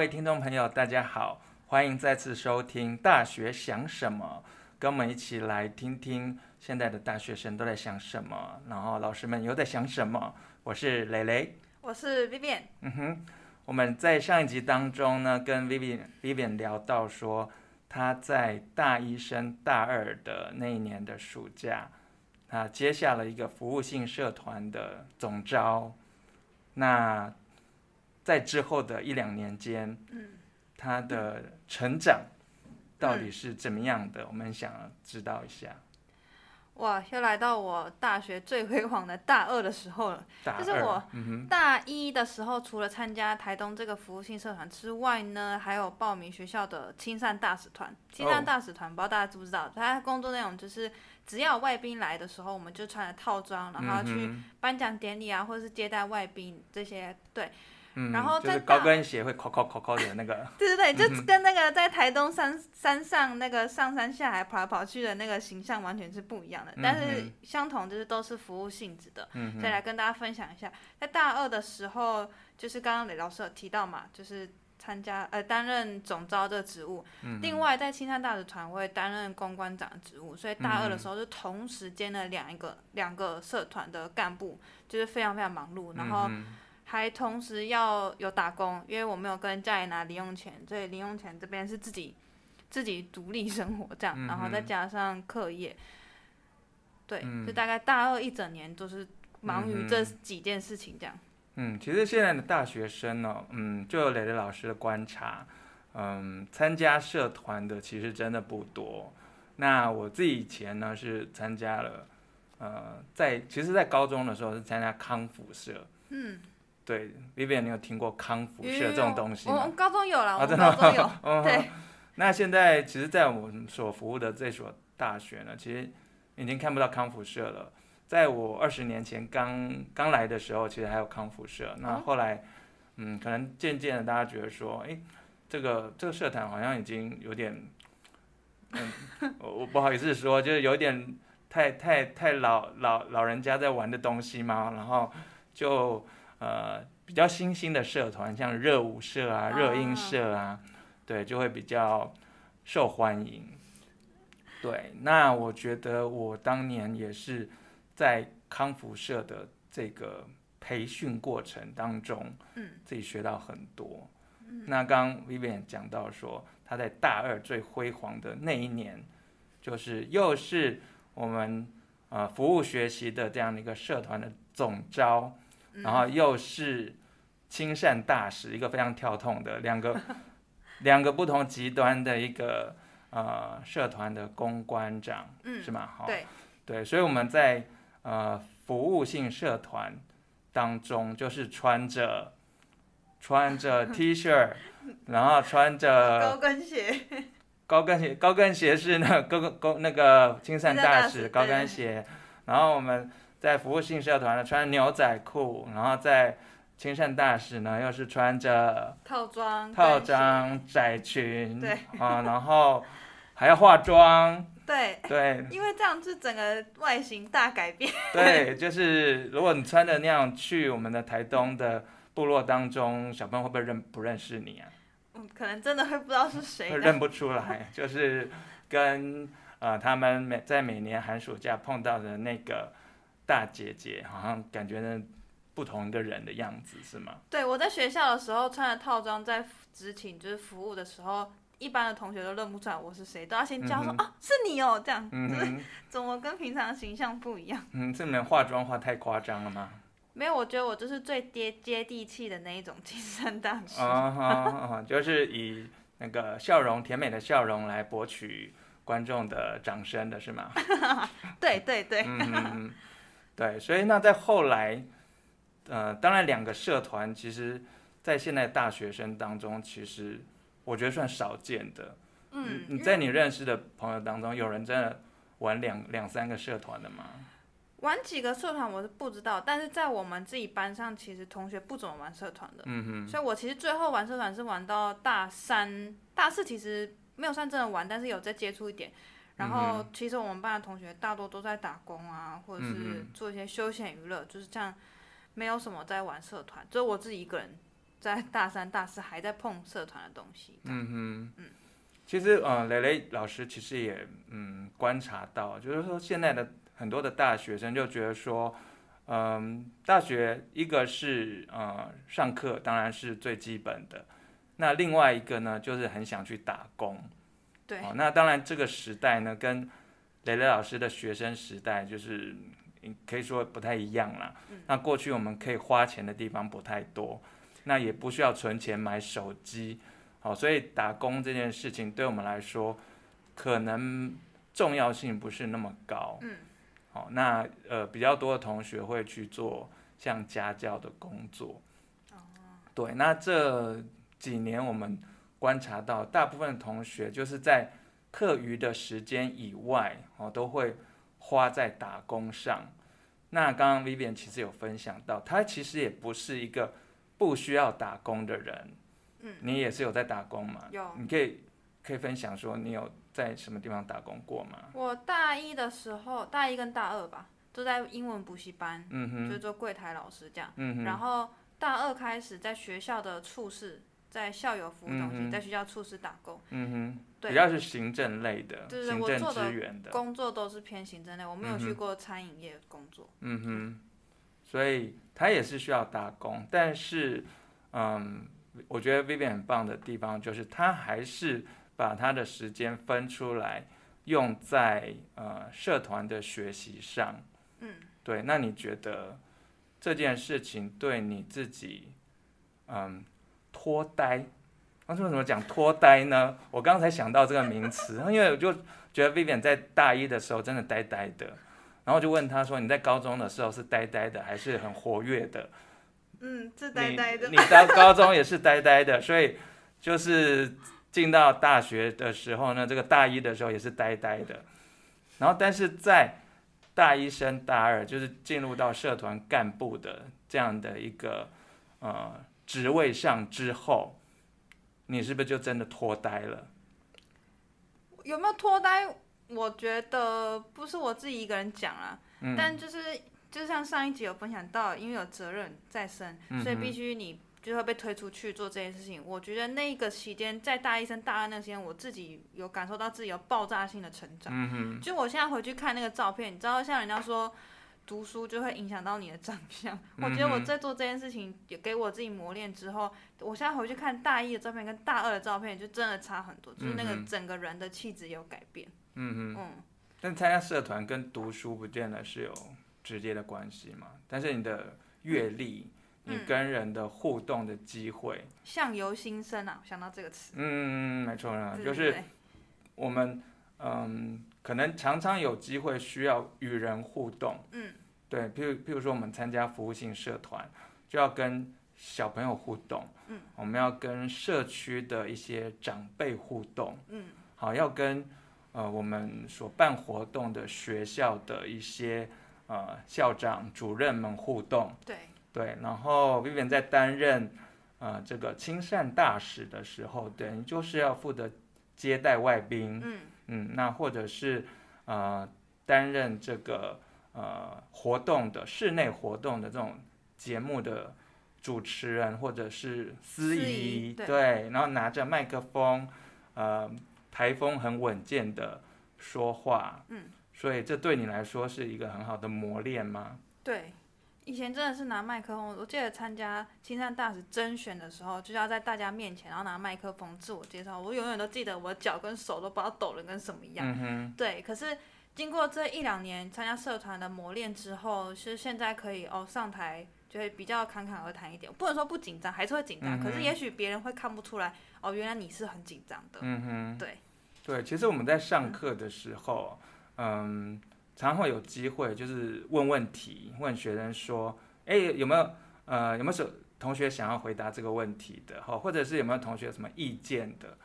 位听众朋友，大家好，欢迎再次收听《大学想什么》，跟我们一起来听听现在的大学生都在想什么，然后老师们又在想什么。我是蕾蕾，我是 Vivian。嗯哼，我们在上一集当中呢，跟 Vivian Vivian 聊到说，他在大一升大二的那一年的暑假，他接下了一个服务性社团的总招。那在之后的一两年间，嗯，他的成长到底是怎么样的？嗯，我们想知道一下。哇，又来到我大学最辉煌的大二的时候了。就是我大一的时候，除了参加台东这个服务性社团之外呢，还有报名学校的亲善大使团。亲善大使团，不知道大家知不知道？他工作内容就是，只要外宾来的时候，我们就穿着套装，然后去颁奖典礼啊，或者是接待外宾这些，对。嗯、然后在就是高跟鞋会扣扣扣扣的那个，对 对对，就跟那个在台东山山上那个上山下海跑来跑去的那个形象完全是不一样的，嗯、但是相同就是都是服务性质的，嗯、所以来跟大家分享一下，在大二的时候，就是刚刚雷老师有提到嘛，就是参加呃担任总招这个职务，嗯、另外在青山大使团会担任公关长的职务，所以大二的时候就同时兼了两一个两个社团的干部，就是非常非常忙碌，然后。嗯还同时要有打工，因为我没有跟家里拿零用钱，所以零用钱这边是自己自己独立生活这样，嗯、然后再加上课业，对，嗯、就大概大二一整年都是忙于这几件事情这样。嗯，其实现在的大学生呢、哦，嗯，就有蕾蕾老师的观察，嗯，参加社团的其实真的不多。那我自己以前呢是参加了，呃，在其实，在高中的时候是参加康复社，嗯。对，Vivian，你有听过康复社这种东西吗？我高中有了，我高中有。嗯、对。那现在其实，在我们所服务的这所大学呢，其实已经看不到康复社了。在我二十年前刚刚来的时候，其实还有康复社。那后来，嗯，可能渐渐的大家觉得说，哎，这个这个社团好像已经有点，嗯，我不好意思说，就是有点太太太老老老人家在玩的东西嘛，然后就。呃，比较新兴的社团，像热舞社啊、热音社啊，对，就会比较受欢迎。对，那我觉得我当年也是在康复社的这个培训过程当中，嗯，自己学到很多。嗯，那刚刚 Vivian 讲到说，他在大二最辉煌的那一年，就是又是我们呃服务学习的这样的一个社团的总召。然后又是亲善大使，一个非常跳痛的两个 两个不同极端的一个呃社团的公关长，嗯、是吗？好，对对，所以我们在呃服务性社团当中，就是穿着穿着 T 恤，然后穿着高跟鞋，高跟鞋高跟鞋是那个高高那个青善大使高跟鞋，然后我们。在服务性社团呢，穿牛仔裤，然后在亲善大使呢，又是穿着套装套装窄裙，对啊，然后还要化妆，对对，因为这样子整个外形大改变。对，就是如果你穿的那样去我们的台东的部落当中，小朋友会不会认不认识你啊？嗯，可能真的会不知道是谁，认不出来，就是跟呃他们每在每年寒暑假碰到的那个。大姐姐好像感觉呢不同一个人的样子是吗？对，我在学校的时候穿的套装在执勤就是服务的时候，一般的同学都认不出来我是谁，都要先叫说、嗯、啊是你哦这样，嗯、就是怎么跟平常形象不一样？嗯，这里面化妆化太夸张了吗？没有，我觉得我就是最接接地气的那一种精神大使。啊哈，就是以那个笑容甜美的笑容来博取观众的掌声的是吗？对对对。嗯对，所以那在后来，呃，当然两个社团其实，在现在大学生当中，其实我觉得算少见的。嗯，你在你认识的朋友当中，有人真的玩两两三个社团的吗？玩几个社团我是不知道，但是在我们自己班上，其实同学不怎么玩社团的。嗯哼。所以我其实最后玩社团是玩到大三、大四，其实没有算真的玩，但是有在接触一点。然后，其实我们班的同学大多都在打工啊，或者是做一些休闲娱乐，嗯、就是这样，没有什么在玩社团，只有我自己一个人在大三、大四还在碰社团的东西。嗯哼，嗯，其实呃，蕾蕾老师其实也嗯观察到，就是说现在的很多的大学生就觉得说，嗯、呃，大学一个是呃上课当然是最基本的，那另外一个呢就是很想去打工。对。哦，那当然这个时代呢跟蕾蕾老师的学生时代就是。可以说不太一样啦。那过去我们可以花钱的地方不太多，那也不需要存钱买手机，好，所以打工这件事情对我们来说，可能重要性不是那么高。嗯，好，那呃比较多的同学会去做像家教的工作。对，那这几年我们观察到，大部分的同学就是在课余的时间以外，哦，都会。花在打工上，那刚刚 Vivian 其实有分享到，他其实也不是一个不需要打工的人。嗯，你也是有在打工吗？有，你可以可以分享说你有在什么地方打工过吗？我大一的时候，大一跟大二吧，都在英文补习班，嗯哼，就做柜台老师这样。嗯哼，然后大二开始在学校的处室。在校友服务中心，在学校处室打工。嗯哼，对，比较是行政类的，对行政资源的。工作都是偏行政类，我没有去过餐饮业工作。嗯哼，所以他也是需要打工，但是，嗯，我觉得 Vivian 很棒的地方就是他还是把他的时间分出来，用在呃社团的学习上。嗯，对，那你觉得这件事情对你自己，嗯？脱呆，为什么怎么讲脱呆呢？我刚才想到这个名词，因为我就觉得 Vivian 在大一的时候真的呆呆的，然后就问他说：“你在高中的时候是呆呆的，还是很活跃的？”嗯，是呆呆的。你到高中也是呆呆的，所以就是进到大学的时候呢，这个大一的时候也是呆呆的。然后，但是在大一升大二，就是进入到社团干部的这样的一个呃。职位上之后，你是不是就真的脱呆了？有没有脱呆？我觉得不是我自己一个人讲啊，嗯、但就是就像上一集有分享到，因为有责任在身，嗯、所以必须你就会被推出去做这件事情。我觉得那个期间，在大一升大二那期间，我自己有感受到自己有爆炸性的成长。就我现在回去看那个照片，你知道，像人家说。读书就会影响到你的长相。我觉得我在做这件事情，也给我自己磨练之后，我现在回去看大一的照片跟大二的照片，就真的差很多，就是那个整个人的气质有改变。嗯嗯。嗯。但参加社团跟读书不见得是有直接的关系嘛？但是你的阅历，你跟人的互动的机会，相由心生啊，想到这个词。嗯，没错啊，就是我们嗯，可能常常有机会需要与人互动。嗯。对，譬如譬如说，我们参加服务性社团，就要跟小朋友互动，嗯，我们要跟社区的一些长辈互动，嗯，好，要跟呃我们所办活动的学校的一些呃校长、主任们互动，对，对，然后 Vivian 在担任呃这个亲善大使的时候，对，你就是要负责接待外宾，嗯。嗯，那或者是呃担任这个。呃，活动的室内活动的这种节目的主持人或者是司仪，对，对，然后拿着麦克风，呃，台风很稳健的说话，嗯，所以这对你来说是一个很好的磨练吗？对，以前真的是拿麦克风，我记得参加青山大使甄选的时候，就是要在大家面前，然后拿麦克风自我介绍，我永远都记得我的脚跟手都不知道抖得跟什么一样，嗯哼，对，可是。经过这一两年参加社团的磨练之后，是现在可以哦上台就会比较侃侃而谈一点。不能说不紧张，还是会紧张。嗯、可是也许别人会看不出来哦，原来你是很紧张的。嗯哼，对，对。其实我们在上课的时候，嗯，嗯，常会有机会就是问问题，问学生说，哎，有没有呃有没有同学想要回答这个问题的？哈，或者是有没有同学有什么意见的？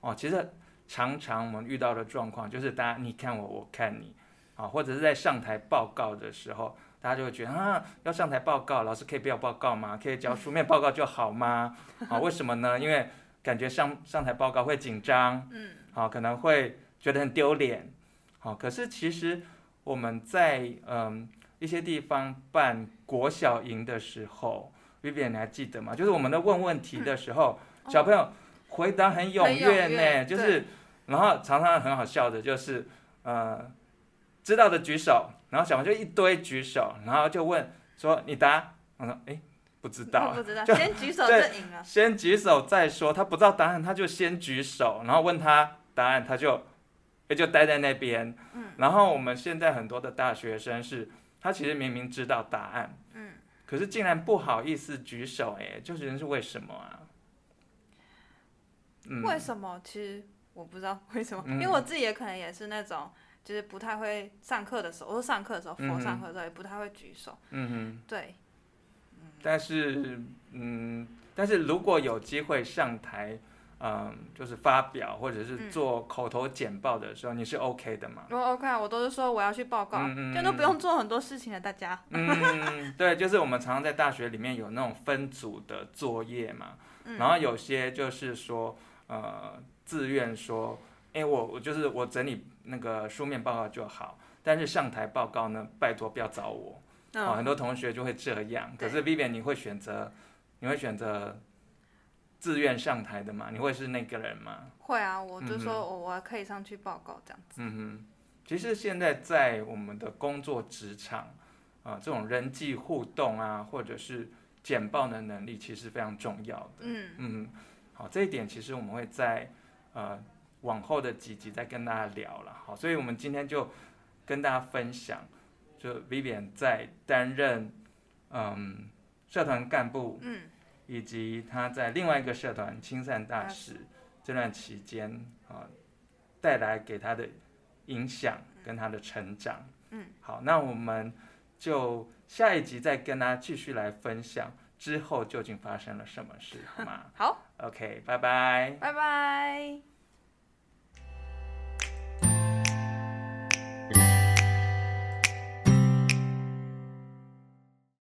哦，其实。常常我们遇到的状况就是，大家你看我，我看你，啊，或者是在上台报告的时候，大家就会觉得啊，要上台报告，老师可以不要报告吗？可以交书面报告就好吗？啊，为什么呢？因为感觉上上台报告会紧张，嗯，啊，可能会觉得很丢脸，好，可是其实我们在嗯一些地方办国小营的时候，Vivian 你还记得吗？就是我们在问问题的时候，嗯、小朋友回答很踊跃呢，就是，然后常常很好笑的，就是呃，知道的举手，然后小朋友就一堆举手，然后就问说你答，我说哎不知道，不知道，就先举手就赢了，先举手再说，他不知道答案他就先举手，然后问他答案他就。也就待在那边，嗯，然后我们现在很多的大学生是，他其实明明知道答案，嗯，可是竟然不好意思举手，哎，就是是为什么啊？嗯，为什么？其实我不知道为什么，因为我自己也可能也是那种，就是不太会上课的时候，我说上课的时候，佛上课的时候也不太会举手，嗯哼，对，但是，嗯，但是如果有机会上台。嗯，就是发表或者是做口头简报的时候，嗯、你是 OK 的吗？我 OK，我都是说我要去报告，嗯嗯，就都不用做很多事情了，大家。嗯，对，就是我们常常在大学里面有那种分组的作业嘛，嗯、然后有些就是说，呃，自愿说，哎、欸，我我就是我整理那个书面报告就好，但是上台报告呢，拜托不要找我。哦，哦，很多同学就会这样，可是 Vivian 你会选择，你会选择。自愿上台的吗，你会是那个人吗？会啊，我就说我我可以上去报告这样子。嗯哼，其实现在在我们的工作职场啊、呃，这种人际互动啊，或者是简报的能力，其实非常重要的。嗯嗯，好，这一点其实我们会在呃往后的几集再跟大家聊了。好，所以我们今天就跟大家分享，就 Vivian 在担任嗯社团干部。嗯。以及他在另外一个社团青善大使这段期间啊，带来给他的影响跟他的成长。嗯，好，那我们就下一集再跟大家继续来分享之后究竟发生了什么事，好吗？好，OK，拜拜，拜拜。